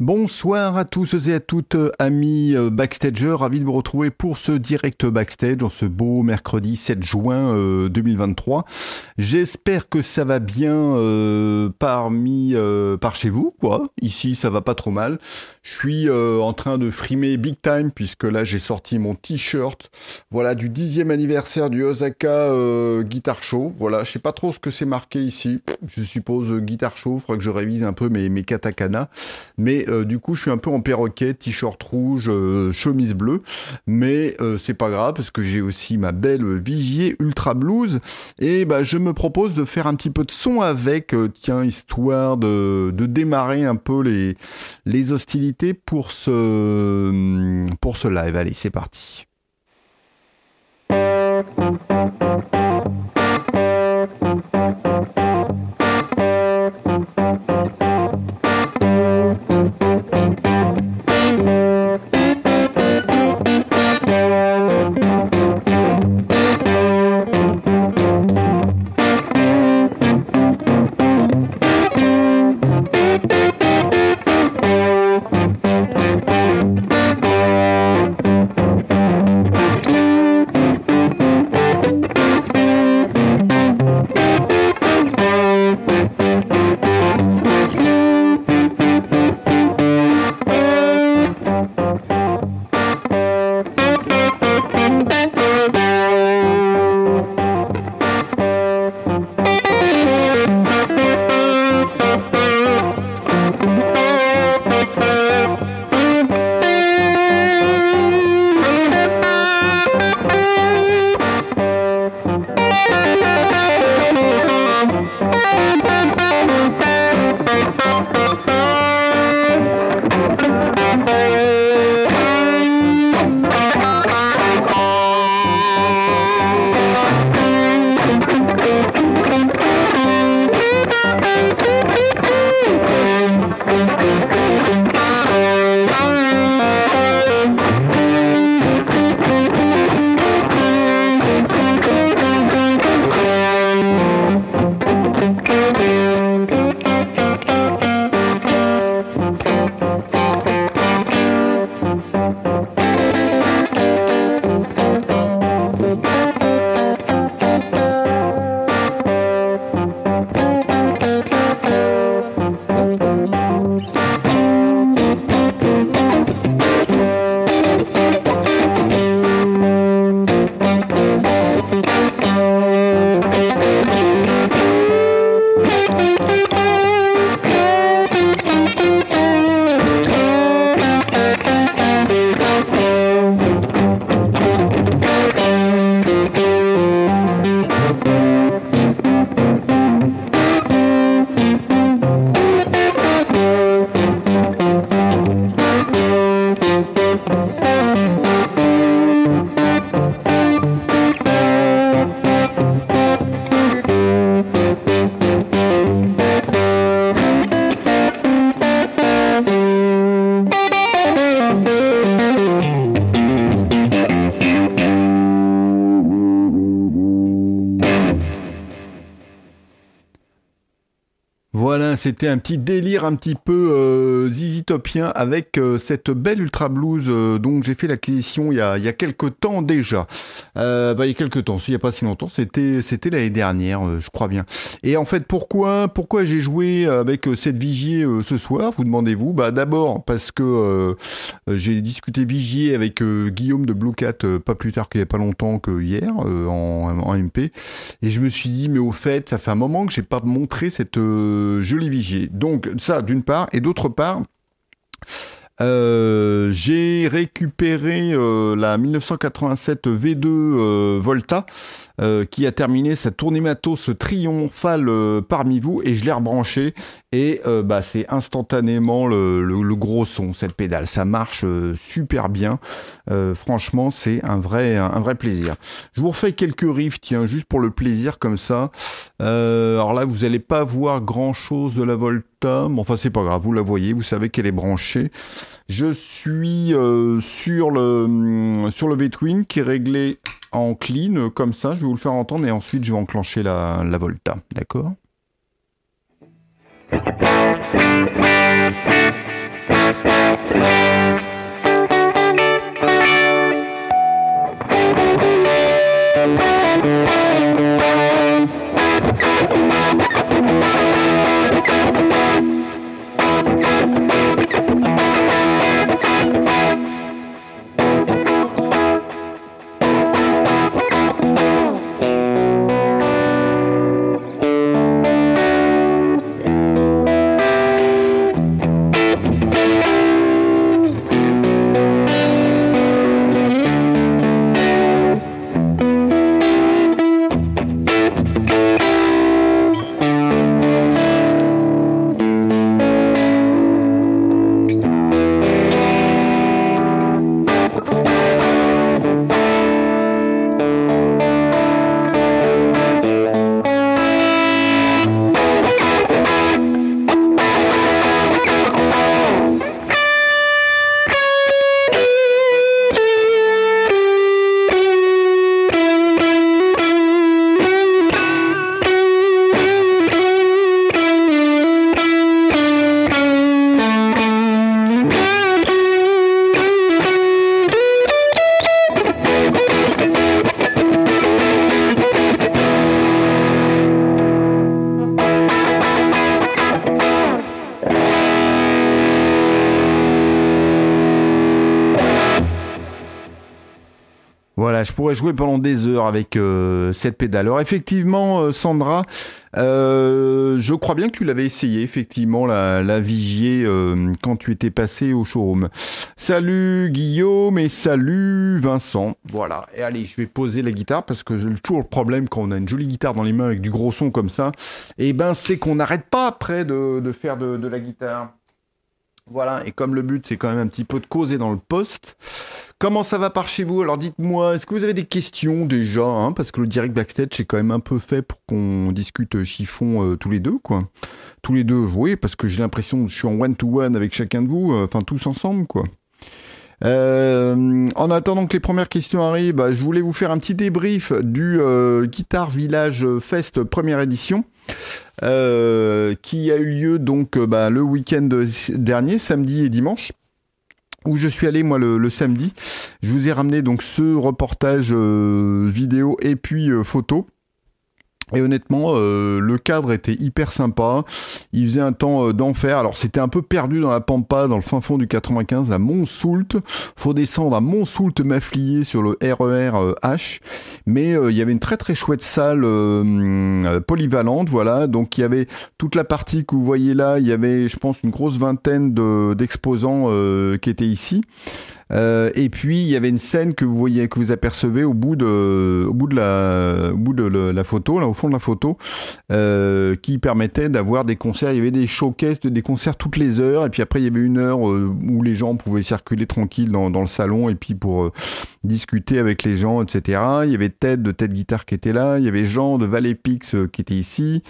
Bonsoir à tous et à toutes, amis euh, backstagers. Ravi de vous retrouver pour ce direct backstage en ce beau mercredi 7 juin 2023. Euh, J'espère que ça va bien euh, parmi par chez vous, quoi. Ici, ça va pas trop mal. Je suis en train de frimer big time puisque là, j'ai sorti mon t-shirt. Voilà, du dixième anniversaire du Osaka Guitar Show. Voilà, je sais pas trop ce que c'est marqué ici. Je suppose Guitar Show. Faudra que je révise un peu mes, mes katakana. Mais euh, du coup, je suis un peu en perroquet, t-shirt rouge, euh, chemise bleue, mais euh, c'est pas grave parce que j'ai aussi ma belle Vigier Ultra Blues et bah je me propose de faire un petit peu de son avec, tiens, histoire de, de, démarrer un peu les les hostilités pour ce pour ce live. Allez, c'est parti. C'était un petit délire un petit peu euh, zizitopien avec euh, cette belle Ultra Blues euh, dont j'ai fait l'acquisition il y a, y a quelques temps déjà. Euh, bah, il y a quelques temps, il n'y a pas si longtemps, c'était c'était l'année dernière, je crois bien. Et en fait, pourquoi pourquoi j'ai joué avec cette Vigier ce soir Vous demandez-vous? Bah d'abord parce que j'ai discuté Vigier avec Guillaume de Blue Cat pas plus tard qu'il n'y a pas longtemps que hier en, en MP, et je me suis dit mais au fait, ça fait un moment que j'ai pas montré cette jolie donc ça d'une part, et d'autre part, euh, j'ai récupéré euh, la 1987 V2 euh, Volta qui a terminé sa tournée matos triomphale parmi vous et je l'ai rebranché et bah, c'est instantanément le, gros son cette pédale. Ça marche super bien. franchement, c'est un vrai, un vrai plaisir. Je vous refais quelques riffs, tiens, juste pour le plaisir comme ça. alors là, vous n'allez pas voir grand chose de la Volta enfin c'est pas grave, vous la voyez, vous savez qu'elle est branchée. Je suis euh, sur le hum, sur le V-Twin qui est réglé en clean comme ça, je vais vous le faire entendre et ensuite je vais enclencher la, la Volta, d'accord? Je pourrais jouer pendant des heures avec euh, cette pédale. Alors effectivement, euh, Sandra, euh, je crois bien que tu l'avais essayé, effectivement, la, la Vigier quand tu étais passé au showroom. Salut Guillaume et salut Vincent. Voilà, et allez, je vais poser la guitare parce que toujours le problème quand on a une jolie guitare dans les mains avec du gros son comme ça, et eh ben c'est qu'on n'arrête pas après de, de faire de, de la guitare. Voilà, et comme le but c'est quand même un petit peu de causer dans le poste, comment ça va par chez vous? Alors dites-moi, est-ce que vous avez des questions déjà hein, Parce que le direct backstage c'est quand même un peu fait pour qu'on discute chiffon euh, tous les deux, quoi. Tous les deux, oui, parce que j'ai l'impression que je suis en one-to-one avec chacun de vous, euh, enfin tous ensemble, quoi. Euh, en attendant que les premières questions arrivent, bah, je voulais vous faire un petit débrief du Guitar Village Fest première édition. Euh, qui a eu lieu donc euh, bah, le week-end dernier, samedi et dimanche où je suis allé moi le, samedi. Je vous ai ramené donc ce reportage euh, vidéo et puis photo et honnêtement, euh, le cadre était hyper sympa. Il faisait un temps euh, d'enfer. Alors c'était un peu perdu dans la pampa, dans le fin fond du 95, à Montsoult. Faut descendre à Montsoult Mafflier sur le RER euh, H. Mais il y avait une très très chouette salle polyvalente, voilà. Donc il y avait toute la partie que vous voyez là. Il y avait, je pense, une grosse vingtaine d'exposants qui étaient ici. Euh, et puis il y avait une scène que vous voyez, que vous apercevez au bout de, au bout de la, au bout de la photo, là au fond de la photo, euh, qui permettait d'avoir des concerts. Il y avait des showcases, des concerts toutes les heures. Et puis après il y avait une heure euh, où les gens pouvaient circuler tranquille dans, le salon et puis pour discuter avec les gens, etc. Il y avait Ted de Ted Guitar qui était là. Il y avait Jean de Valley Pix qui était ici.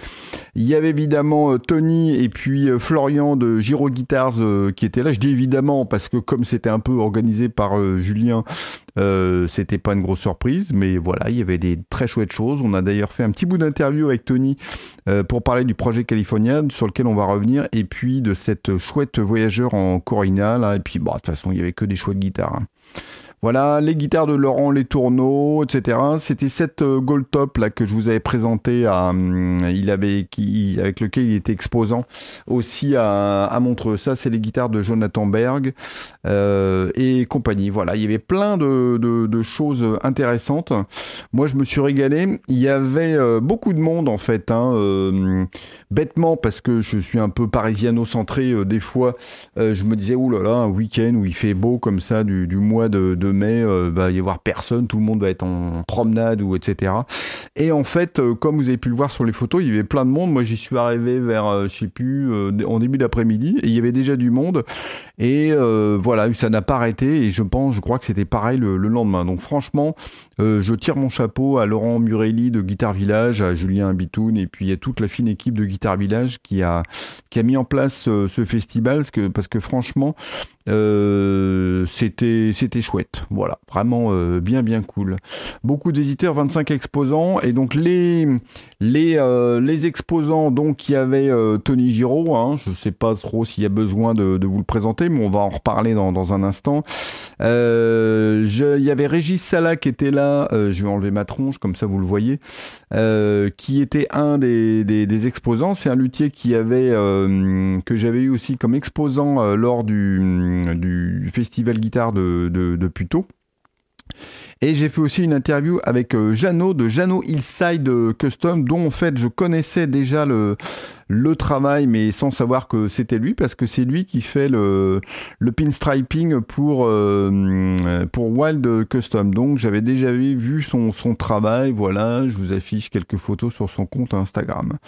Il y avait évidemment Tony et puis Florian de Giro Guitars qui était là. Je dis évidemment parce que comme c'était un peu organisé par euh, Julien. Euh, c'était pas une grosse surprise, mais voilà, il y avait des très chouettes choses. On a d'ailleurs fait un petit bout d'interview avec Tony euh, pour parler du projet California, sur lequel on va revenir, et puis de cette chouette voyageur en Corina, là. Et puis, bon, de toute façon, il y avait que des chouettes guitares. Hein. Voilà, les guitares de Laurent Les Tourneaux, etc. C'était cette euh, Gold Top là que je vous avais présenté à, hum, il avait avec lequel il était exposant aussi à, Montreux. Ça, c'est les guitares de Jonathan Berg euh, et compagnie. Voilà, il y avait plein de, choses intéressantes. Moi, je me suis régalé. Il y avait euh, beaucoup de monde en fait, hein, bêtement parce que je suis un peu parisiano-centré des fois. je me disais, oulala, là là, un week-end où il fait beau comme ça du, du mois de, de mai, euh, va y avoir personne, tout le monde va être en promenade ou etc. Et en fait, euh, comme vous avez pu le voir sur les photos, il y avait plein de monde. Moi, j'y suis arrivé vers, euh, je sais plus, en début d'après-midi, et il y avait déjà du monde. Et voilà, ça n'a pas arrêté. Et je pense, je crois que c'était pareil le, lendemain. Donc franchement, je tire mon chapeau à Laurent Murelli de Guitar Village, à Julien Bitoun, et puis à toute la fine équipe de Guitar Village qui a mis en place ce festival, parce que, parce que franchement, c'était c'était chouette. Voilà, vraiment euh, bien bien cool. Beaucoup d'éditeurs, 25 exposants et donc les les euh, les exposants donc il y avait euh, Tony Giraud, hein, je sais pas trop s'il y a besoin de, vous le présenter, mais on va en reparler dans, dans un instant. il y avait Régis Sala qui était là, je vais enlever ma tronche comme ça vous le voyez, qui était un des, des, exposants. C'est un luthier qui avait que j'avais eu aussi comme exposant lors du, du festival guitare de, de, de Puteaux. Et j'ai fait aussi une interview avec euh, Jeannot de Jeannot Hillside Custom, dont en fait je connaissais déjà le, le travail, mais sans savoir que c'était lui, parce que c'est lui qui fait le, le pinstriping pour, euh, pour Wild Custom. Donc j'avais déjà vu son, son travail, voilà, je vous affiche quelques photos sur son compte Instagram.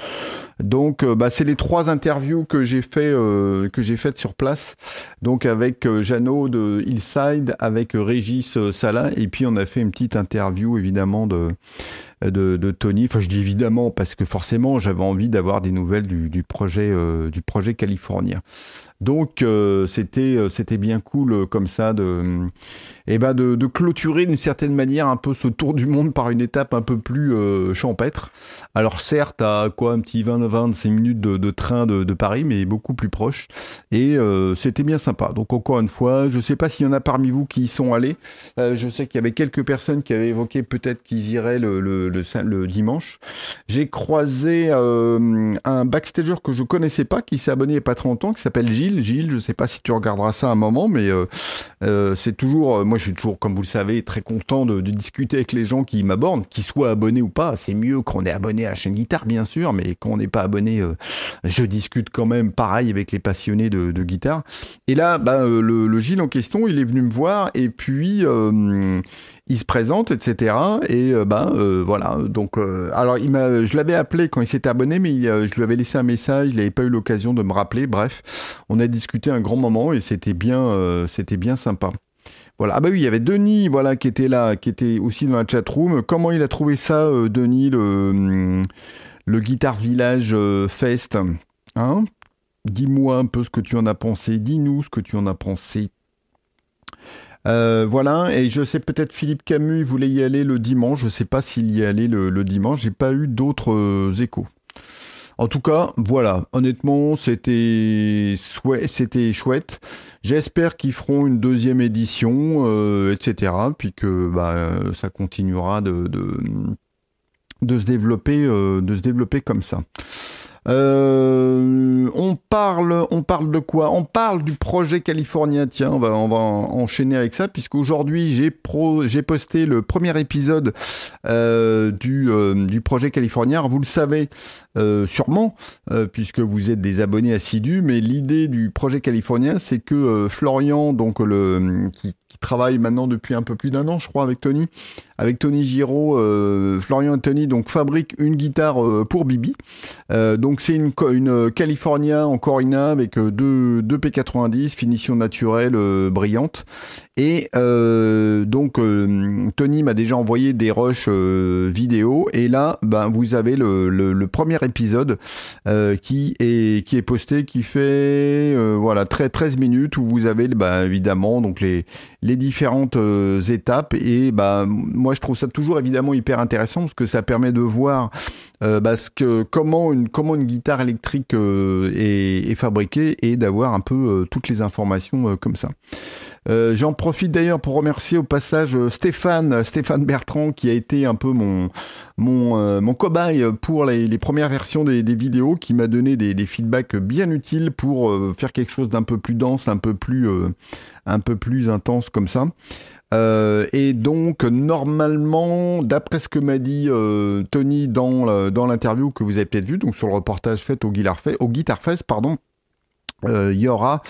Donc euh, bah, c'est les trois interviews que j'ai fait euh, que j'ai faites sur place, donc avec Jeannot de Hillside, avec Régis Sala, et puis on a fait une petite interview évidemment de de, Tony. Enfin, je dis évidemment parce que forcément, j'avais envie d'avoir des nouvelles du, projet euh, du projet californien. Donc euh, c'était euh, c'était bien cool comme ça de eh ben de, clôturer d'une certaine manière un peu ce tour du monde par une étape un peu plus champêtre. Alors certes à quoi un petit 20 25 minutes de, train de, Paris mais beaucoup plus proche et c'était bien sympa. Donc encore une fois, je sais pas s'il y en a parmi vous qui y sont allés. je sais qu'il y avait quelques personnes qui avaient évoqué peut-être qu'ils iraient le, le, dimanche. J'ai croisé un backstager que je connaissais pas, qui s'est abonné il n'y a pas très longtemps, qui s'appelle Gilles. Gilles, je sais pas si tu regarderas ça un moment, mais c'est toujours, moi je suis toujours, comme vous le savez, très content de, discuter avec les gens qui m'abordent, qu'ils soient abonnés ou pas. C'est mieux qu'on est abonné à la chaîne guitare, bien sûr, mais quand on n'est pas abonné, je discute quand même pareil avec les passionnés de, guitare. Et là, bah, le, le Gilles en question, il est venu me voir et puis euh, il se présente, etc. Et euh, ben euh, voilà. Donc, alors il m'a, je l'avais appelé quand il s'était abonné, mais je lui avais laissé un message. Il n'avait pas eu l'occasion de me rappeler. Bref, on a discuté un grand moment et c'était bien, c'était bien sympa. Voilà. Ah bah oui, il y avait Denis, voilà, qui était là, qui était aussi dans la chat room. Comment il a trouvé ça, Denis, le le Guitar Village Fest Hein? Dis-moi un peu ce que tu en as pensé. Dis-nous ce que tu en as pensé. Euh, voilà, et je sais peut-être Philippe Camus, voulait y aller le dimanche. Je ne sais pas s'il y allait le, le dimanche. J'ai pas eu d'autres euh, échos. En tout cas, voilà. Honnêtement, c'était chouette. J'espère qu'ils feront une deuxième édition, euh, etc. Puis que bah, ça continuera de se développer, de se développer comme ça. Euh, on parle, on parle de quoi? On parle du projet californien. Tiens, on va, enchaîner avec ça puisqu'aujourd'hui j'ai j'ai posté le premier épisode euh, du, euh, du projet californien. vous le savez sûrement puisque vous êtes des abonnés assidus, mais l'idée du projet californien, c'est que Florian, donc le qui, qui travaille maintenant depuis un peu plus d'un an, je crois, avec Tony, avec Tony Giraud, Florian et Tony, donc fabrique une guitare pour Bibi. donc donc c'est une, une California en Corina avec euh, deux, deux P90, finition naturelle euh, brillante. Et euh, donc euh, Tony m'a déjà envoyé des rushs euh, vidéo et là ben vous avez le, le, premier épisode qui est qui est posté qui fait voilà 13, 13 minutes où vous avez bah, évidemment donc les les différentes étapes et bah moi je trouve ça toujours évidemment hyper intéressant parce que ça permet de voir bah, ce que, comment une comment une guitare électrique est, est, fabriquée et d'avoir un peu toutes les informations comme ça. Euh, j'en profite d'ailleurs pour remercier au passage euh, Stéphane, Stéphane Bertrand, qui a été un peu mon mon, euh, mon cobaye pour les, les, premières versions des, des vidéos, qui m'a donné des, des, feedbacks bien utiles pour faire quelque chose d'un peu plus dense, un peu plus un peu plus intense comme ça. Euh, et donc, normalement, d'après ce que m'a dit euh, Tony dans, dans l'interview que vous avez peut-être vu, donc sur le reportage fait au Guitar Fest, au Guitar pardon, euh, il y aura,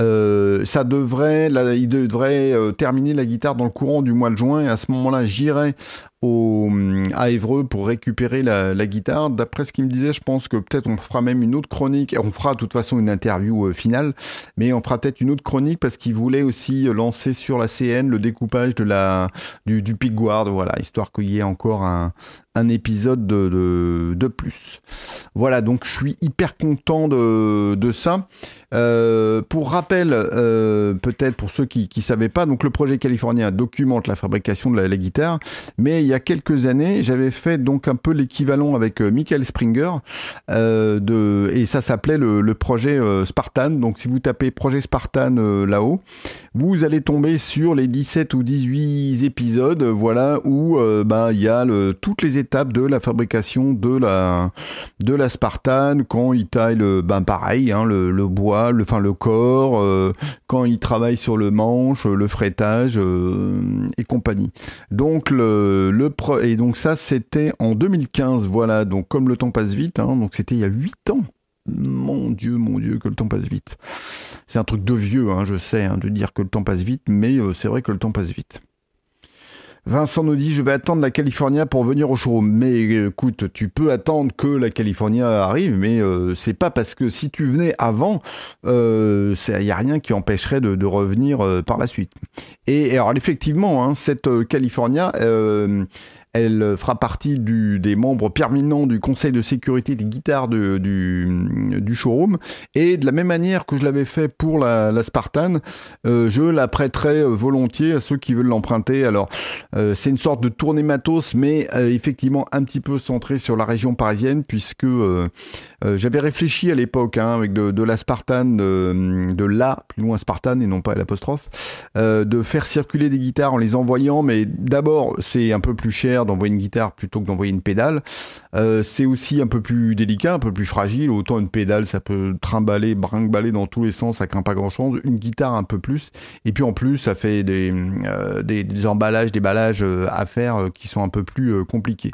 euh, ça devrait, il devrait euh, terminer la guitare dans le courant du mois de juin. Et à ce moment-là, j'irai au, à Évreux pour récupérer la, guitare. D'après ce qu'il me disait, je pense que peut-être on fera même une autre chronique. On fera de toute façon une interview euh, finale, mais on fera peut-être une autre chronique parce qu'il voulait aussi lancer sur la CN le découpage de la du, du Guard, voilà, histoire qu'il y ait encore un, un épisode de, de, plus. Voilà, donc je suis hyper content de, de ça. Euh, pour rappel, euh, peut-être pour ceux qui ne savaient pas, donc le projet californien documente la fabrication de la, la guitare, mais il y a quelques années, j'avais fait donc un peu l'équivalent avec euh, Michael Springer, euh, de, et ça s'appelait le, projet euh, Spartan. Donc si vous tapez projet Spartan euh, là-haut, vous allez tomber sur les 17 ou 18 épisodes, voilà, où bah, il y a toutes les étapes de la fabrication de la, de la Spartan, quand il taille le, ben pareil, hein, le, le, bois, le, enfin le corps, quand il travaille sur le manche, le fretage et compagnie. Donc le, et donc ça, c'était en 2015. Voilà, donc comme le temps passe vite, hein, donc c'était il y a 8 ans. Mon Dieu, mon Dieu, que le temps passe vite. C'est un truc de vieux, hein, je sais, hein, de dire que le temps passe vite, mais euh, c'est vrai que le temps passe vite. Vincent nous dit je vais attendre la California pour venir au showroom. Mais écoute, tu peux attendre que la California arrive, mais euh, c'est pas parce que si tu venais avant, il euh, n'y a rien qui empêcherait de, revenir euh, par la suite. Et, alors effectivement, hein, cette California, euh, elle fera partie du, des membres permanents du Conseil de sécurité des guitares du, showroom. Et de la même manière que je l'avais fait pour la, Spartan, euh, je la prêterai volontiers à ceux qui veulent l'emprunter. Alors, euh, c'est une sorte de tournée matos, mais euh, effectivement un petit peu centré sur la région parisienne, puisque j'avais réfléchi à l'époque hein, avec de, de, la Spartan, de, de la, plus loin Spartan et non pas l'apostrophe, de faire circuler des guitares en les envoyant, mais d'abord c'est un peu plus cher d'envoyer une guitare plutôt que d'envoyer une pédale. Euh, c'est aussi un peu plus délicat, un peu plus fragile. Autant une pédale, ça peut trimballer, brinque-baller dans tous les sens, ça craint pas grand-chose. Une guitare, un peu plus. Et puis en plus, ça fait des, euh, des, emballages, des ballages à faire qui sont un peu plus compliqués.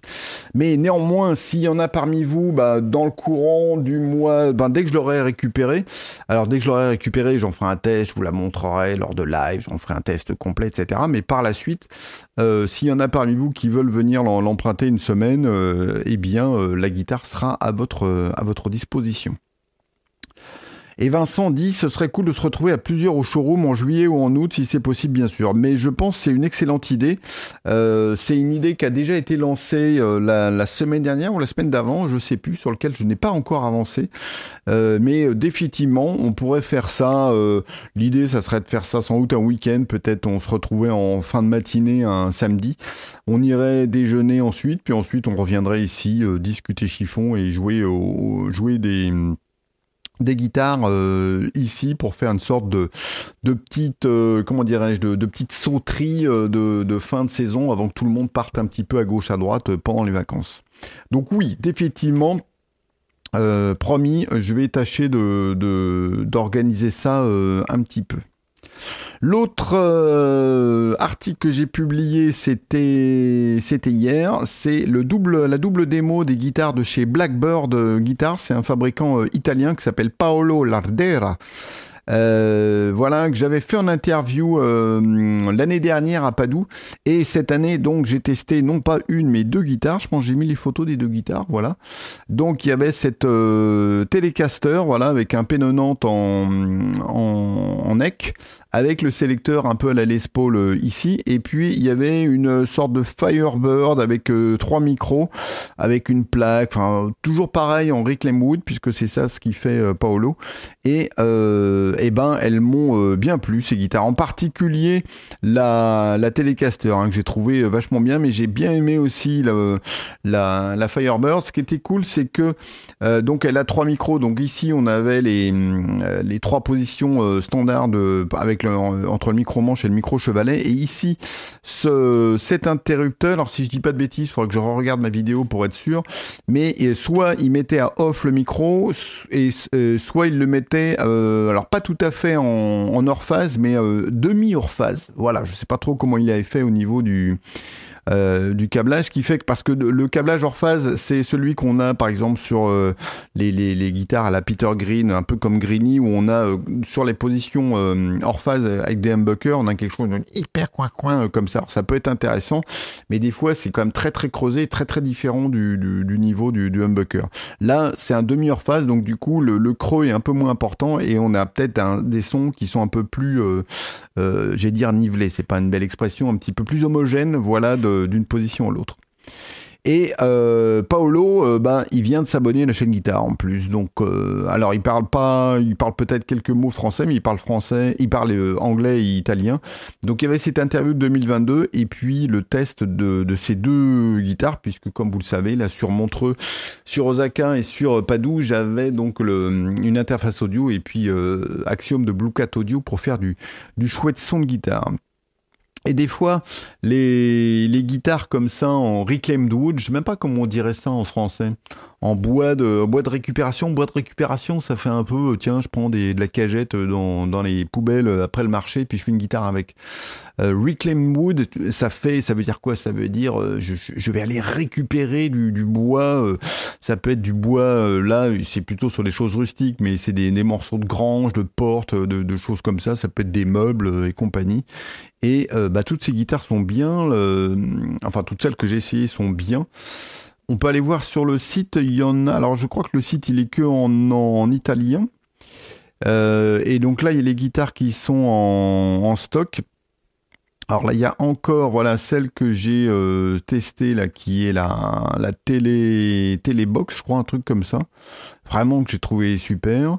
Mais néanmoins, s'il y en a parmi vous, bah, dans le courant du mois, ben, dès que je l'aurai récupéré, alors dès que je l'aurai récupéré, j'en ferai un test, je vous la montrerai lors de live, j'en ferai un test complet, etc. Mais par la suite, euh, s'il y en a parmi vous qui veulent venir l'emprunter une semaine, euh, eh bien, euh, la guitare sera à votre, à votre disposition. Et Vincent dit ce serait cool de se retrouver à plusieurs au showroom en juillet ou en août si c'est possible bien sûr. Mais je pense que c'est une excellente idée. Euh, c'est une idée qui a déjà été lancée euh, la, semaine dernière ou la semaine d'avant, je sais plus, sur lequel je n'ai pas encore avancé. Euh, mais définitivement, on pourrait faire ça. L'idée, ça serait de faire ça sans doute un week-end. Peut-être on se retrouvait en fin de matinée un samedi. On irait déjeuner ensuite, puis ensuite on reviendrait ici discuter chiffon et jouer, au, jouer des des guitares euh, ici pour faire une sorte de, de petite euh, comment dirais-je de, de petite sauterie euh, de, de, fin de saison avant que tout le monde parte un petit peu à gauche à droite pendant les vacances. Donc oui, définitivement. promis, je vais tâcher de d'organiser ça un petit peu. L'autre euh, article que j'ai publié, c'était hier, c'est le double la double démo des guitares de chez Blackbird Guitars, c'est un fabricant euh, italien qui s'appelle Paolo Lardera. Euh, voilà, que j'avais fait en interview l'année dernière à Padoue. Et cette année, donc, j'ai testé non pas une, mais deux guitares. Je pense j'ai mis les photos des deux guitares, voilà. Donc, il y avait cette Telecaster, voilà, avec un pénonante en, en, en neck, avec le sélecteur un peu à la Les Paul euh, ici. Et puis il y avait une sorte de Firebird avec euh, trois micros, avec une plaque, enfin toujours pareil en Reclaim Wood puisque c'est ça ce qui fait euh, Paolo. Et eh ben elles m'ont bien plu ces guitares, en particulier la, la Telecaster hein, que j'ai trouvé vachement bien, mais j'ai bien aimé aussi la, la, Firebird. Ce qui était cool, c'est que donc elle a trois micros. Donc ici on avait les, les trois positions standards de, avec entre le micro-manche et le micro-chevalet. Et ici, ce, cet interrupteur, alors si je dis pas de bêtises, il faudra que je regarde ma vidéo pour être sûr, mais soit il mettait à off le micro, et euh, soit il le mettait, euh, alors pas tout à fait en, en hors phase, mais euh, demi-hors phase. Voilà, je sais pas trop comment il avait fait au niveau du euh, du câblage, qui fait que parce que le câblage hors phase, c'est celui qu'on a par exemple sur euh, les, les, guitares à la Peter Green, un peu comme Greeny, où on a euh, sur les positions hors phase avec des humbuckers, on a quelque chose de hyper coin-coin comme ça. ça peut être intéressant, mais des fois c'est quand même très très creusé, très très différent du, du, niveau du, humbucker. Là, c'est un demi hors phase, donc du coup le, creux est un peu moins important et on a peut-être des sons qui sont un peu plus, euh, j'ai dire nivelés, c'est pas une belle expression, un petit peu plus homogène, voilà, de d'une position à l'autre. Et euh, Paolo, euh, ben, il vient de s'abonner à la chaîne guitare en plus. Donc, euh, alors il parle pas, il parle peut-être quelques mots français, mais il parle français, il parle anglais et italien. Donc il y avait cette interview de 2022 et puis le test de, ces deux guitares, puisque comme vous le savez, là sur Montreux, sur Osaka et sur Padoue, j'avais donc le, une interface audio et puis Axiom de Blue Cat Audio pour faire du, du chouette son de guitare. Et des fois, les, guitares comme ça en reclaimed wood, je sais même pas comment on dirait ça en français en bois de, bois de récupération. Bois de récupération, ça fait un peu, tiens, je prends des, de la cagette dans, dans les poubelles après le marché, puis je fais une guitare avec. Euh, reclaim wood, ça fait, ça veut dire quoi? Ça veut dire, euh, je, je, vais aller récupérer du, du bois. Euh, ça peut être du bois, euh, là, c'est plutôt sur des choses rustiques, mais c'est des, des, morceaux de grange, de portes, de, de, choses comme ça. Ça peut être des meubles et compagnie. Et bah, toutes ces guitares sont bien, enfin toutes celles que j'ai essayées sont bien. On peut aller voir sur le site, il y en a. Alors je crois que le site il est que en, en italien. Euh, et donc là il y a les guitares qui sont en, stock. Alors là il y a encore voilà celle que j'ai euh, testée là qui est la, la télé télébox je crois un truc comme ça. Vraiment que j'ai trouvé super.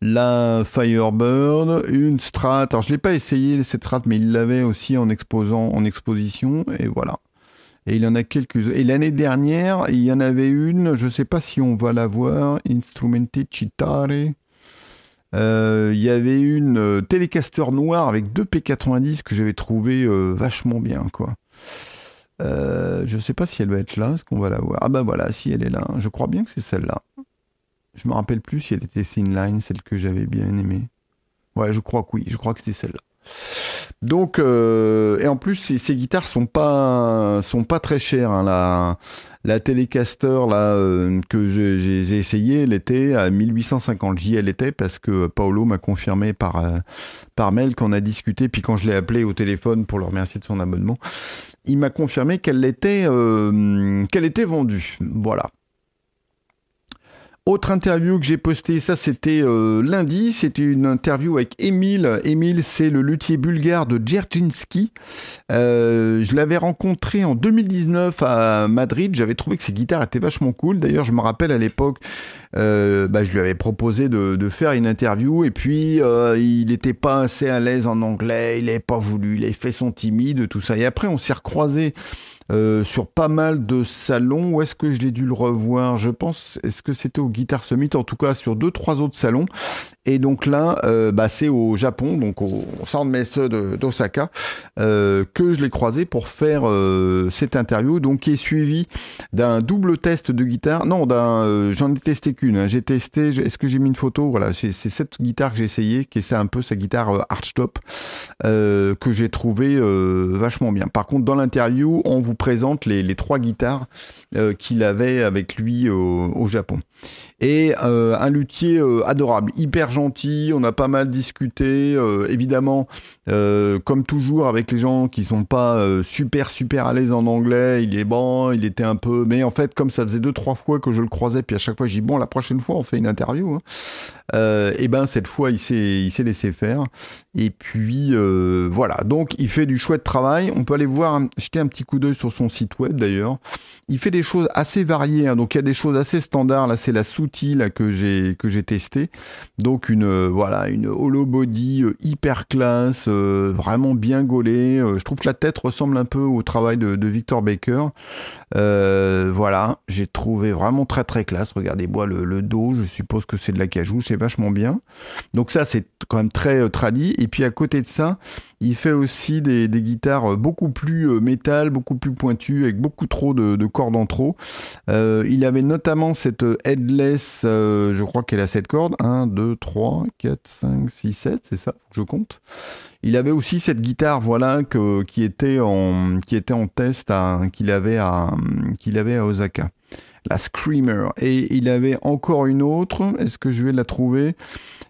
La Firebird, une Strat. Alors je l'ai pas essayé cette Strat mais il l'avait aussi en exposant en exposition et voilà. Et il y en a quelques Et l'année dernière, il y en avait une, je ne sais pas si on va la voir, Instrumente Citare. Euh, il y avait une euh, noire avec deux P90 que j'avais trouvé euh, vachement bien, quoi. Euh, je sais pas si elle va être là, est-ce qu'on va la voir? Ah bah voilà, si elle est là, je crois bien que c'est celle-là. Je me rappelle plus si elle était Thin Line, celle que j'avais bien aimée. Ouais, je crois que oui, je crois que c'était celle-là. Donc, euh, et en plus, ces, guitares sont pas sont pas très chères. Hein. La, la Telecaster là euh, que j'ai essayé, elle était à 1850 J. Elle était parce que Paolo m'a confirmé par euh, par mail qu'on a discuté. Puis quand je l'ai appelé au téléphone pour le remercier de son abonnement, il m'a confirmé qu'elle était qu'elle était vendue. Voilà. Autre interview que j'ai postée, ça c'était euh, lundi, c'était une interview avec Emile. Emile, c'est le luthier bulgare de Dzerzhinsky. Euh, je l'avais rencontré en 2019 à Madrid. J'avais trouvé que ses guitares étaient vachement cool. D'ailleurs, je me rappelle à l'époque, euh, bah, je lui avais proposé de, de, faire une interview et puis euh, il n'était pas assez à l'aise en anglais, il n'avait pas voulu, il avait fait son timide, tout ça. Et après, on s'est recroisés euh, sur pas mal de salons. Où est-ce que je l'ai dû le revoir? Je pense, est-ce que c'était au Guitar Summit? En tout cas, sur deux, trois autres salons. Et donc là, euh, bah, c'est au Japon, donc au Soundmesse d'Osaka, euh, que je l'ai croisé pour faire cette interview, donc qui est suivi d'un double test de guitare. Non, d'un, j'en ai testé qu'une. Hein. J'ai testé. Est-ce que j'ai mis une photo? Voilà, c'est cette guitare que j'ai essayé, qui est un peu sa guitare Archtop, que j'ai trouvé vachement bien. Par contre, dans l'interview, on vous présente les, trois guitares qu'il avait avec lui au Japon et euh, un luthier euh, adorable, hyper gentil. On a pas mal discuté, euh, évidemment, comme toujours avec les gens qui sont pas super super à l'aise en anglais. Il est bon, il était un peu, mais en fait, comme ça faisait deux trois fois que je le croisais, puis à chaque fois, je dis bon, la prochaine fois, on fait une interview. Hein. et ben cette fois, il s'est il s'est laissé faire. Et puis voilà, donc il fait du chouette travail. On peut aller voir, jeter un petit coup d'œil sur son site web d'ailleurs. Il fait des choses assez variées. Hein. donc il y a des choses assez standards. Là, c'est la sous là que j'ai que j'ai testé. Donc une euh, voilà une hollow body euh, hyper classe, euh, vraiment bien gaulée. je trouve que la tête ressemble un peu au travail de Victor Baker. Voilà, j'ai trouvé vraiment très très classe. Regardez-moi le, dos, je suppose que c'est de la cajou, c'est vachement bien. Donc ça c'est quand même très tradit. Et puis à côté de ça, il fait aussi des, guitares beaucoup plus métal, beaucoup plus pointues, avec beaucoup trop de, de cordes en trop. il avait notamment cette headless euh, je crois qu'elle a 7 cordes. 1, 2, 3, 4, 5, 6, 7, c'est ça, je compte. Il avait aussi cette guitare, voilà, que, qui, était en, test qu'il avait, à, Osaka. La Screamer. Et il avait encore une autre. Est-ce que je vais la trouver?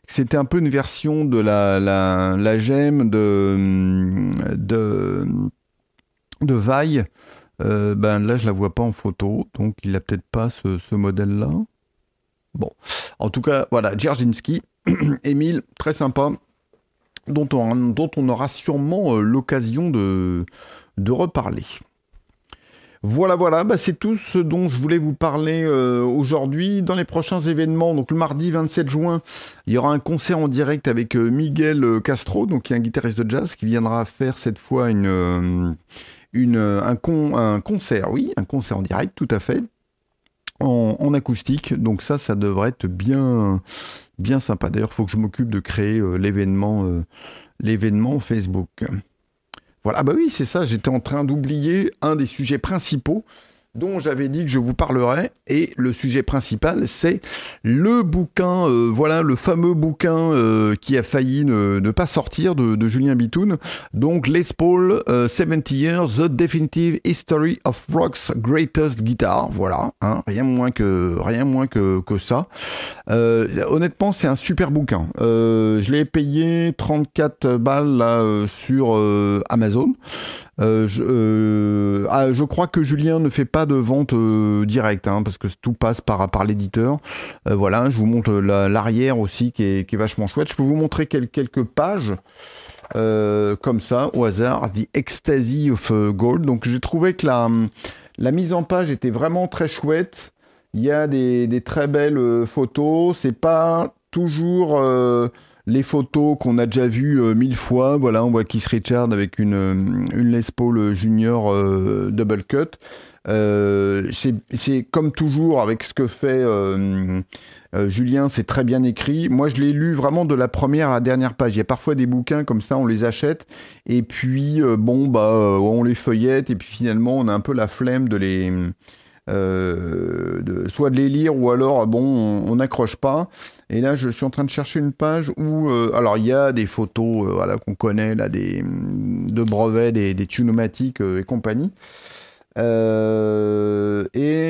C'était un peu une version de la, la, la gemme de, de, de Vaille. Euh, ben là, je la vois pas en photo, donc il a peut-être pas ce, ce modèle-là. Bon, en tout cas, voilà, Dzerzhinsky, Émile, très sympa, dont on, aura sûrement euh, l'occasion de, reparler. Voilà, voilà, bah c'est tout ce dont je voulais vous parler euh, aujourd'hui. Dans les prochains événements, donc le mardi 27 juin, il y aura un concert en direct avec euh, Miguel Castro, donc qui est un guitariste de jazz, qui viendra faire cette fois un concert, oui, un concert en direct, tout à fait, en, acoustique. Donc ça, ça devrait être bien, bien sympa. D'ailleurs, il faut que je m'occupe de créer euh, l'événement, euh, l'événement Facebook. Voilà, ah bah oui, c'est ça. J'étais en train d'oublier un des sujets principaux dont j'avais dit que je vous parlerai. Et le sujet principal, c'est le bouquin, euh, voilà, le fameux bouquin euh, qui a failli ne, pas sortir de, Julien Bitoun. Donc, Les Paul, 70 euh, Years, The Definitive History of Rock's Greatest Guitar. Voilà, hein, rien moins que, rien moins que, que ça. honnêtement, c'est un super bouquin. je l'ai payé 34 balles là, sur Amazon. Euh, je, euh, ah, je, crois que Julien ne fait pas de vente euh, directe, hein, parce que tout passe par, l'éditeur. voilà, je vous montre l'arrière aussi qui est, vachement chouette. Je peux vous montrer quelques pages. comme ça, au hasard, The Ecstasy of Gold. Donc j'ai trouvé que la, mise en page était vraiment très chouette. Il y a des, des très belles photos. C'est pas toujours les photos qu'on a déjà vues euh, mille fois. Voilà, on voit Keith Richard avec une, euh, une Les Paul Junior euh, double cut. c'est comme toujours avec ce que fait Julien, c'est très bien écrit. Moi, je l'ai lu vraiment de la première à la dernière page. Il y a parfois des bouquins comme ça, on les achète et puis bon bah on les feuillette et puis finalement on a un peu la flemme de les soit de les lire ou alors bon on n'accroche pas et là je suis en train de chercher une page où euh, alors il y a des photos euh, voilà qu'on connaît là des de brevets des, des tunomatiques et compagnie. Et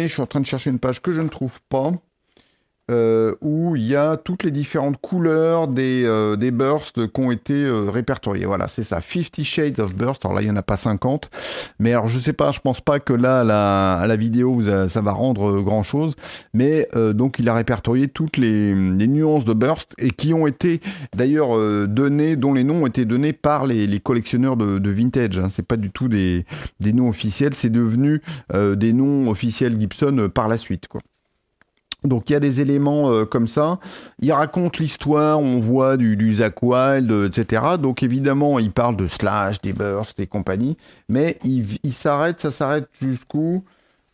je suis en train de chercher une page que je ne trouve pas euh, où il y a toutes les différentes couleurs des, euh, des bursts qui ont été euh, répertoriés. Voilà, c'est ça. 50 Shades of Burst. Alors là, il n'y en a pas 50. Mais alors, je sais pas, je pense pas que là, la, la vidéo, ça va rendre grand chose. Mais donc, il a répertorié toutes les, les, nuances de burst et qui ont été d'ailleurs données, dont les noms ont été donnés par les, les collectionneurs de, de vintage. Hein. C'est pas du tout des, des noms officiels. C'est devenu des noms officiels Gibson par la suite, quoi. Donc il y a des éléments euh, comme ça. Il raconte l'histoire, on voit du, Zack Wild, euh, etc. Donc évidemment, il parle de Slash, des Bursts et compagnie. Mais il, s'arrête, ça s'arrête jusqu'où?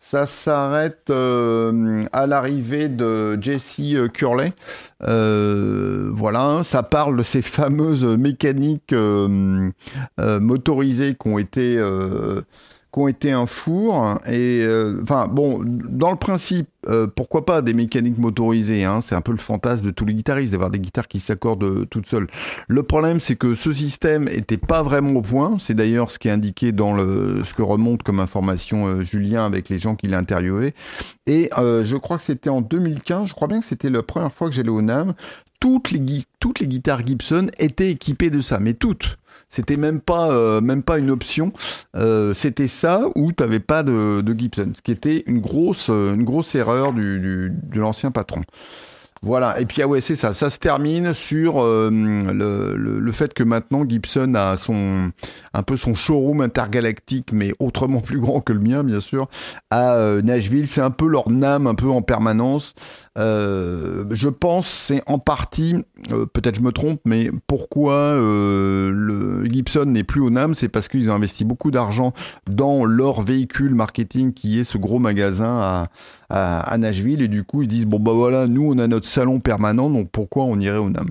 Ça s'arrête euh, à l'arrivée de Jesse Curley. voilà, ça parle de ces fameuses mécaniques motorisées qui ont été qui ont été un four. Et euh, enfin, bon, dans le principe, euh, pourquoi pas des mécaniques motorisées hein, C'est un peu le fantasme de tous les guitaristes d'avoir des guitares qui s'accordent toutes seules. Le problème, c'est que ce système était pas vraiment au point. C'est d'ailleurs ce qui est indiqué dans le, ce que remonte comme information euh, Julien avec les gens qu'il a interviewés. Et je crois que c'était en 2015. Je crois bien que c'était la première fois que j'allais au NAM. Toutes les, toutes les guitares Gibson étaient équipées de ça, mais toutes. C'était même pas euh, même pas une option. Euh, c'était ça ou t'avais pas de, de, Gibson, ce qui était une grosse euh, une grosse erreur du, du de l'ancien patron. Voilà, et puis ah ouais, c'est ça, ça se termine sur euh, le, le, fait que maintenant Gibson a son un peu son showroom intergalactique, mais autrement plus grand que le mien, bien sûr, à euh, Nashville. C'est un peu leur NAM, un peu en permanence. Euh, je pense c'est en partie, peut-être je me trompe, mais pourquoi le Gibson n'est plus au NAM, c'est parce qu'ils ont investi beaucoup d'argent dans leur véhicule marketing qui est ce gros magasin à, à, à Nashville, et du coup ils disent bon bah voilà, nous on a notre salon permanent, donc pourquoi on irait au NAM?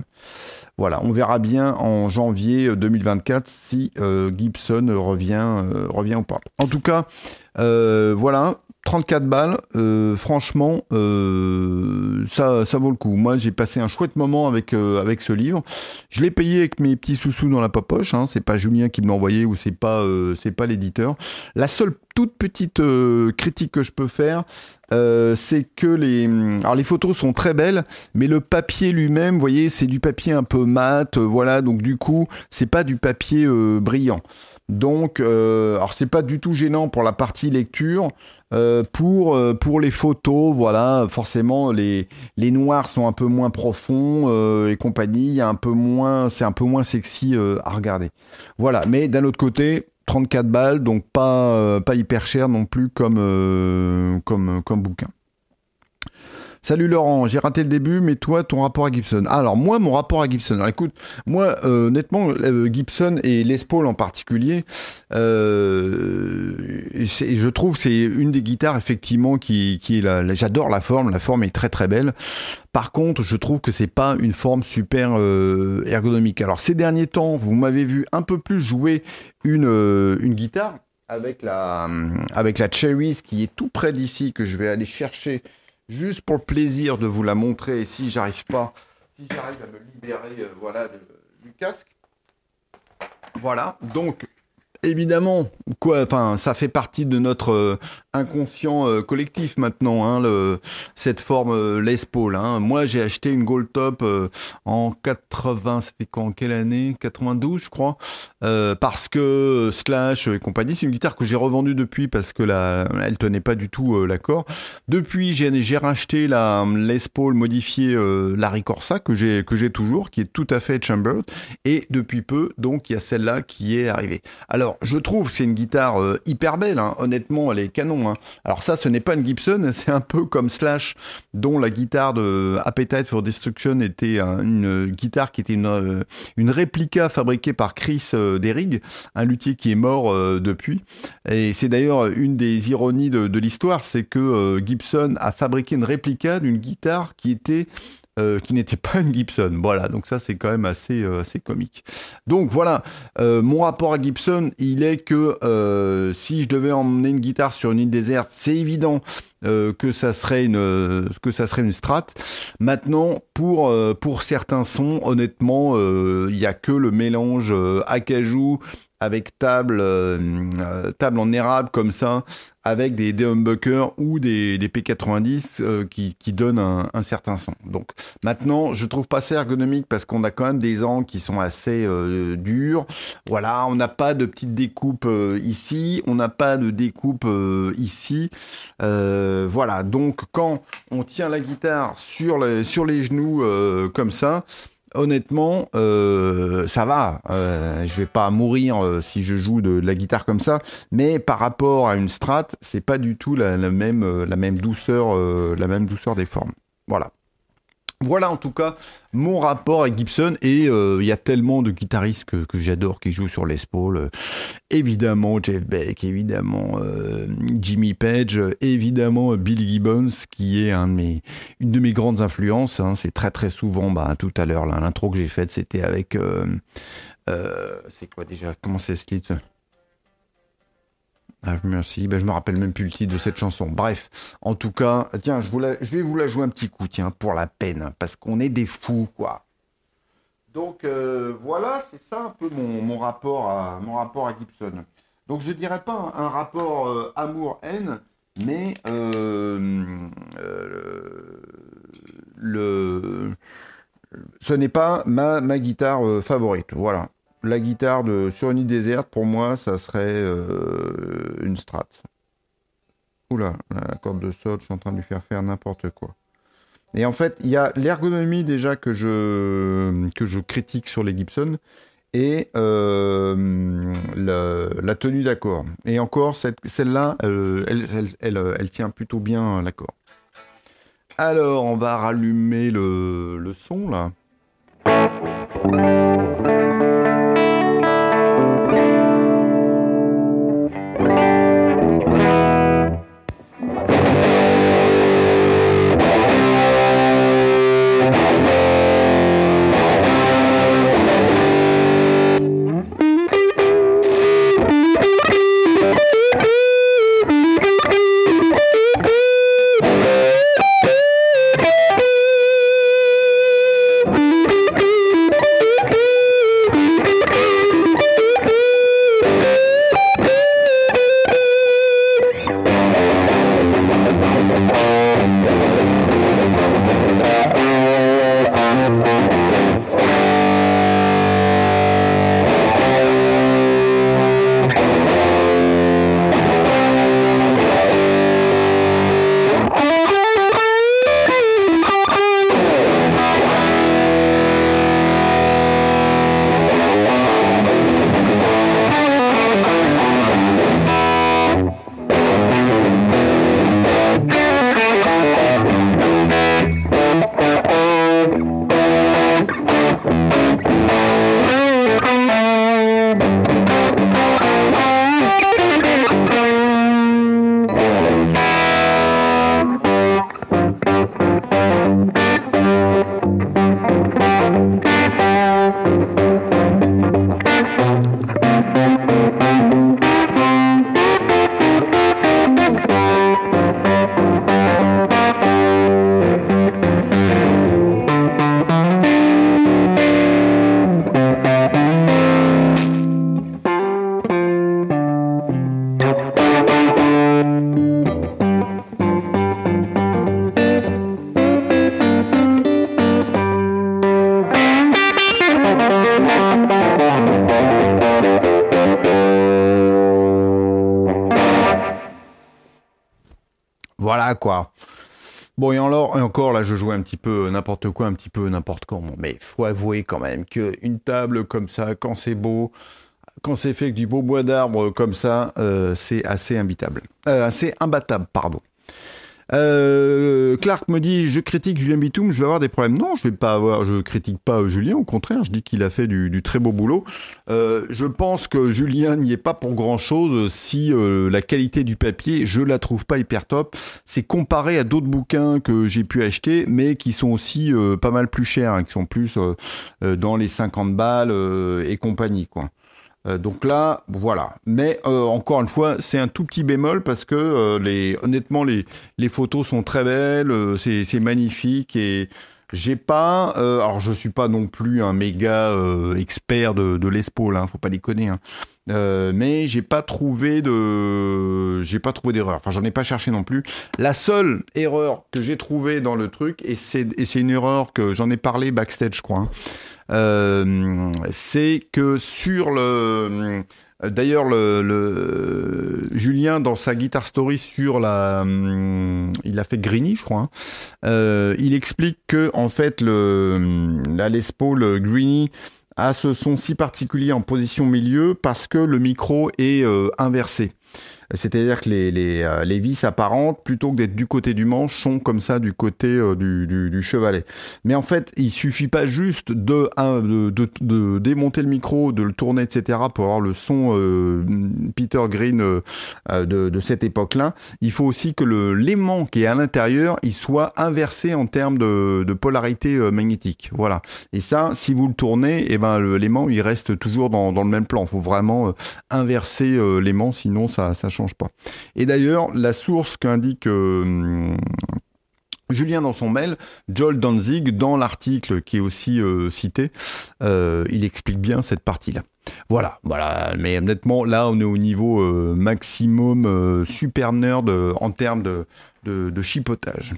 Voilà, on verra bien en janvier 2024 si euh, Gibson revient, euh, revient ou pas. En tout cas, euh, voilà, 34 balles, euh, franchement, euh, ça, ça vaut le coup. Moi, j'ai passé un chouette moment avec euh, avec ce livre. Je l'ai payé avec mes petits sous-sous dans la poche. Hein. C'est pas Julien qui me l'a envoyé ou c'est pas c'est pas l'éditeur. La seule toute petite critique que je peux faire, c'est que les alors les photos sont très belles, mais le papier lui-même, vous voyez, c'est du papier un peu mat. voilà, donc du coup, c'est pas du papier brillant. Donc, alors c'est pas du tout gênant pour la partie lecture. Euh, pour, euh, pour les photos, voilà, forcément les, les noirs sont un peu moins profonds euh, et compagnie, un peu moins, c'est un peu moins sexy à regarder. Voilà, mais d'un autre côté, 34 balles, donc pas, pas hyper cher non plus comme, comme, comme bouquin. Salut Laurent, j'ai raté le début, mais toi, ton rapport à Gibson. alors moi, mon rapport à Gibson. Alors écoute, moi, euh, honnêtement, euh, Gibson et Les Paul en particulier, euh, je trouve c'est une des guitares effectivement qui, est la, j'adore la forme, la forme est très très belle. Par contre, je trouve que c'est pas une forme super ergonomique. Alors ces derniers temps, vous m'avez vu un peu plus jouer une, une guitare avec la avec la Cherries qui est tout près d'ici que je vais aller chercher juste pour le plaisir de vous la montrer. Si j'arrive pas, si j'arrive à me libérer, euh, voilà, du casque. Voilà. Donc, évidemment, quoi, enfin, ça fait partie de notre euh, inconscient euh, collectif maintenant, hein, cette forme euh, Les Paul. Hein. Moi, j'ai acheté une Gold Top en 80, c'était quand, quelle année? 92, je crois, parce que Slash et compagnie, c'est une guitare que j'ai revendue depuis parce que la, elle tenait pas du tout l'accord. Depuis, j'ai, j'ai racheté la Les Paul modifiée Larry Corsa que j'ai que j'ai toujours, qui est tout à fait chambered, et depuis peu, donc, il y a celle-là qui est arrivée. Alors Je trouve que c'est une guitare euh, hyper belle, hein. honnêtement, elle est canon. Hein. Alors ça, ce n'est pas une Gibson, c'est un peu comme Slash, dont la guitare de Appetite for Destruction était une guitare qui était une, euh, une réplica fabriquée par Chris euh, un luthier qui est mort depuis. Et c'est d'ailleurs une des ironies de, de l'histoire, c'est que Gibson a fabriqué une réplica d'une guitare qui était euh, qui n'était pas une Gibson. Voilà, donc ça c'est quand même assez, euh, assez comique. Donc voilà, euh, mon rapport à Gibson, il est que si je devais emmener une guitare sur une île déserte, c'est évident que ça serait une que ça serait une Strat. Maintenant, pour pour certains sons, honnêtement, il n'y a que le mélange acajou avec table, table en érable comme ça, avec des, des humbuckers ou des, des P90 euh, qui, qui donnent un, un, certain son. Donc maintenant, je trouve pas ça ergonomique parce qu'on a quand même des angles qui sont assez euh, durs. Voilà, on n'a pas de petite découpe ici, on n'a pas de découpe ici. voilà, donc quand on tient la guitare sur les, sur les genoux comme ça, honnêtement, euh, ça va. Euh, je vais pas mourir euh, si je joue de, la guitare comme ça, mais par rapport à une Strat, c'est pas du tout la, euh, la même douceur la même douceur des formes. Voilà. Voilà en tout cas mon rapport avec Gibson et euh, il y a tellement de guitaristes que, j'adore qui jouent sur Les Paul. Euh, évidemment Jeff Beck, évidemment euh, Jimmy Page, évidemment Billy Gibbons qui est une de mes grandes influences. Hein. C'est très très souvent, bah, tout à l'heure l'intro que j'ai faite c'était avec... c'est quoi déjà? Comment c'est ce titre ah, merci. Ben, je me rappelle même plus le titre de cette chanson. Bref, en tout cas, tiens, je, vais vous la jouer un petit coup, tiens, pour la peine, parce qu'on est des fous, quoi. Donc euh, voilà, c'est ça un peu mon, rapport à mon rapport à Gibson. Donc je dirais pas un, rapport euh, amour-haine, mais euh, le ce n'est pas ma, ma guitare favorite. Voilà la guitare de sur une île déserte, pour moi, ça serait euh, une Strat. Oula, la corde de sol, je suis en train de lui faire faire n'importe quoi. Et en fait, il y a l'ergonomie déjà que je, que je critique sur les Gibson et euh, la, tenue d'accord. Et encore, celle-là, elle, tient plutôt bien l'accord. Alors, on va rallumer le son là. Quoi. Bon, et, alors, et encore, là, je jouais un petit peu n'importe quoi, un petit peu n'importe comment. Mais faut avouer quand même qu'une table comme ça, quand c'est beau, quand c'est fait avec du beau bois d'arbre comme ça, c'est assez imbitable. assez imbattable, pardon. Euh, Clark me dit je critique Julien Bitoum, je vais avoir des problèmes. Non, je vais pas avoir, je critique pas Julien, au contraire, je dis qu'il a fait du, très beau boulot. Euh, je pense que Julien n'y est pas pour grand chose si euh, la qualité du papier, je la trouve pas hyper top. C'est comparé à d'autres bouquins que j'ai pu acheter, mais qui sont aussi pas mal plus chers, hein, qui sont plus dans les 50 balles et compagnie, quoi. Euh, donc là, voilà. Mais euh, encore une fois, c'est un tout petit bémol parce que euh, les, honnêtement, les, les photos sont très belles, c'est magnifique et j'ai pas. alors, je suis pas non plus un méga expert de, de l'ESPO, là, faut pas déconner. Hein. mais j'ai pas trouvé de, j'ai pas trouvé d'erreur. Enfin, j'en ai pas cherché non plus. La seule erreur que j'ai trouvée dans le truc, et c'est une erreur que j'en ai parlé backstage, je crois. Hein, euh, c'est que sur le... D'ailleurs, le, Julien, dans sa Guitar Story sur la, il a fait Greeny, je crois. Hein, euh, il explique que en fait, le, la Les Paul Greeny a ce son si particulier en position milieu parce que le micro est euh, inversé. C'est-à-dire que les, les, euh, les, vis apparentes, plutôt que d'être du côté du manche, sont comme ça du côté euh, du, du, du, chevalet. Mais en fait, il suffit pas juste de, de, de, de, démonter le micro, de le tourner, etc., pour avoir le son euh, Peter Green euh, de, de, cette époque-là. Il faut aussi que l'aimant qui est à l'intérieur, il soit inversé en termes de, de polarité magnétique. Voilà. Et ça, si vous le tournez, et eh ben l'aimant, il reste toujours dans, dans le même plan. Il faut vraiment inverser l'aimant, sinon ça, ça change pas. Et d'ailleurs, la source qu'indique euh, Julien dans son mail, Joel Danzig, dans l'article qui est aussi euh, cité, euh, il explique bien cette partie-là. Voilà, voilà. Mais honnêtement, là, on est au niveau maximum super nerd en termes de, de chipotage.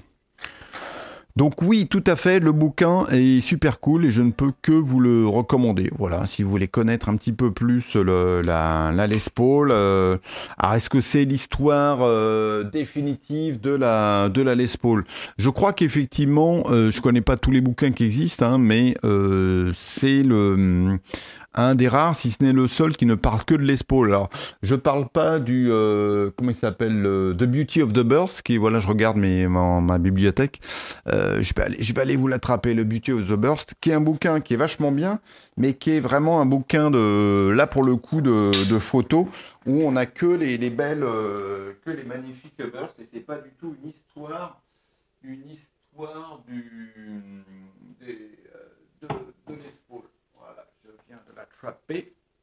Donc oui, tout à fait, le bouquin est super cool et je ne peux que vous le recommander. Voilà, si vous voulez connaître un petit peu plus la, la Les Paul. Euh, alors est-ce que c'est l'histoire euh, définitive de la de Les Paul? Je crois qu'effectivement, euh, je connais pas tous les bouquins qui existent, hein, mais euh, c'est le un des rares, si ce n'est le seul, qui ne parle que de l'espaul. Alors, je parle pas du euh, comment il s'appelle The Beauty of the Burst, qui voilà, je regarde mes, ma, bibliothèque. Euh, je vais aller, vous l'attraper, le Beauty of the Burst, qui est un bouquin qui est vachement bien, mais qui est vraiment un bouquin de là pour le coup de, de photos où on a que les, les belles, euh, que les magnifiques bursts et c'est pas du tout une histoire, une histoire du de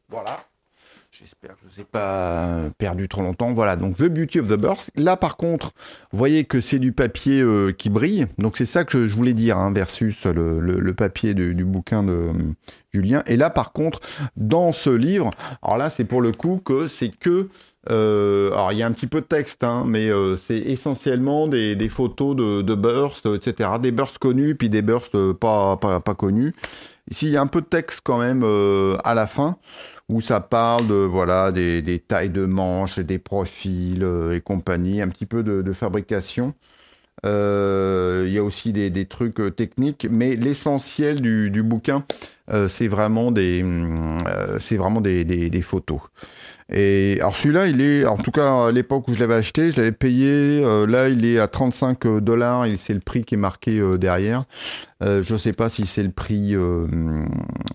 voilà. J'espère que je ne vous ai pas perdu trop longtemps. Voilà, donc The Beauty of the Burst. Là, par contre, vous voyez que c'est du papier euh, qui brille. Donc, c'est ça que je, voulais dire, hein, versus le, papier du bouquin de euh, Julien. Et là, par contre, dans ce livre, alors là, c'est pour le coup que c'est que... Euh, alors, il y a un petit peu de texte, hein, mais c'est essentiellement des, photos de, bursts, etc. Des bursts connus, puis des bursts pas connus. Ici, il y a un peu de texte quand même euh, à la fin où ça parle de voilà des, tailles de manches, des profils euh, et compagnie, un petit peu de, de fabrication. Euh, il y a aussi des, des trucs euh, techniques, mais l'essentiel du, du, bouquin, euh, c'est vraiment des, c'est vraiment des, des, photos. Et alors celui-là, il est, en tout cas à l'époque où je l'avais acheté, je l'avais payé. là, il est à 35 dollars. Et c'est le prix qui est marqué derrière. je ne sais pas si c'est le prix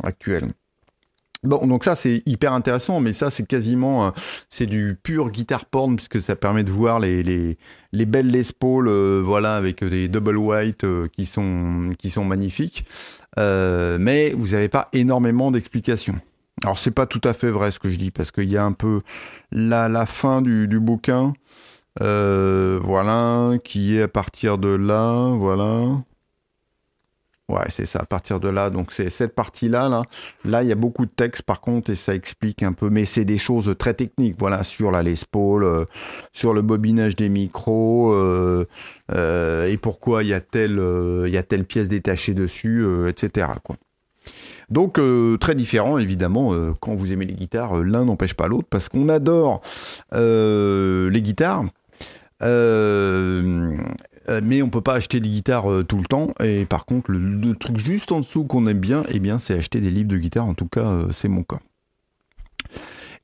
actuel. Bon, donc ça c'est hyper intéressant, mais ça c'est quasiment, euh, c'est du pur guitar porn puisque ça permet de voir les les, les belles Les Paul, euh, voilà, avec des double white euh, qui sont qui sont magnifiques, mais vous n'avez pas énormément d'explications. Alors c'est pas tout à fait vrai ce que je dis parce qu'il y a un peu la la fin du bouquin, voilà, qui est à partir de là, voilà. Ouais, c'est ça. À partir de là, donc c'est cette partie-là, là, là, il y a beaucoup de texte par contre et ça explique un peu, mais c'est des choses très techniques, voilà, sur la Les Paul, euh, sur le bobinage des micros euh, euh, et pourquoi il y a telle, y a telle pièce détachée dessus, etc. Quoi. Donc très différent évidemment. quand vous aimez les guitares, l'un n'empêche pas l'autre parce qu'on adore les guitares. Euh, euh, mais on peut pas acheter des guitares euh, tout le temps. Et par contre, le, truc juste en dessous qu'on aime bien, eh bien, c'est acheter des livres de guitare. En tout cas, euh, c'est mon cas.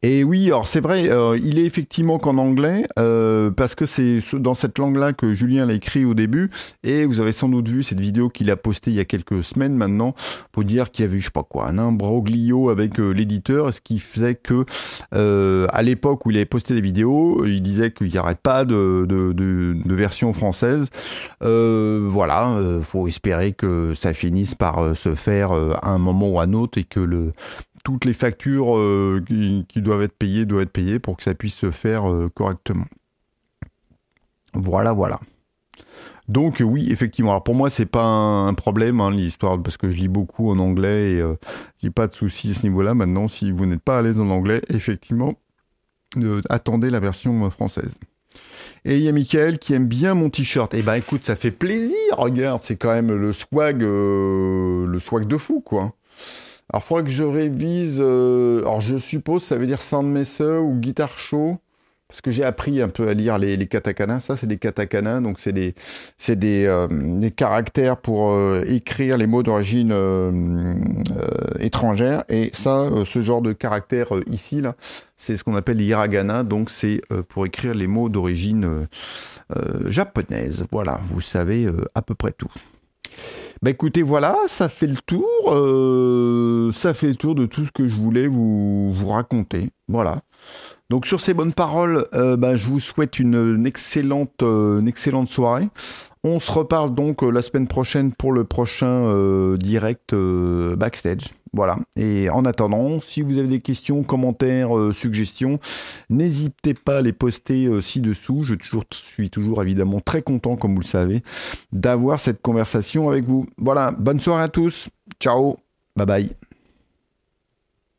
Et oui, alors c'est vrai, euh, il est effectivement qu'en anglais, euh, parce que c'est dans cette langue-là que Julien l'a écrit au début, et vous avez sans doute vu cette vidéo qu'il a postée il y a quelques semaines maintenant, pour dire qu'il y avait, je sais pas quoi, un imbroglio avec euh, l'éditeur, ce qui faisait que, à l'époque où il avait posté des vidéos, il disait qu'il n'y aurait pas de, de, de, de version française. voilà, faut espérer que ça finisse par se faire à un moment ou à un autre, et que le toutes les factures euh, qui, doivent être payées doivent être payées pour que ça puisse se faire euh, correctement. Voilà, voilà. Donc oui, effectivement. Alors pour moi, c'est pas un, problème hein, l'histoire parce que je lis beaucoup en anglais et euh, j'ai pas de soucis à ce niveau-là. Maintenant, si vous n'êtes pas à l'aise en anglais, effectivement, attendez la version française. Et il y a Michael qui aime bien mon t-shirt. Eh ben écoute, ça fait plaisir. Regarde, c'est quand même le swag, le swag de fou, quoi. Alors, il faudrait que je révise. Euh, alors, je suppose ça veut dire Sandmesse ou Guitar Show. Parce que j'ai appris un peu à lire les, les katakana. Ça, c'est des katakana. Donc, c'est des, des, euh, des, caractères pour euh, écrire les mots d'origine étrangère. Et ça, ce genre de caractère ici, là, c'est ce qu'on appelle hiragana. Donc, c'est pour écrire les mots d'origine japonaise. Voilà, vous savez à peu près tout. Bah écoutez, voilà, ça fait le tour. Euh, ça fait le tour de tout ce que je voulais vous, vous raconter. Voilà. Donc sur ces bonnes paroles, euh, bah, je vous souhaite une, excellente, euh, une excellente soirée. On se reparle donc la semaine prochaine pour le prochain direct backstage. Voilà. Et en attendant, si vous avez des questions, commentaires, euh, suggestions, n'hésitez pas à les poster euh, ci-dessous. Je suis toujours évidemment très content, comme vous le savez, d'avoir cette conversation avec vous. Voilà. Bonne soirée à tous. Ciao. Bye bye.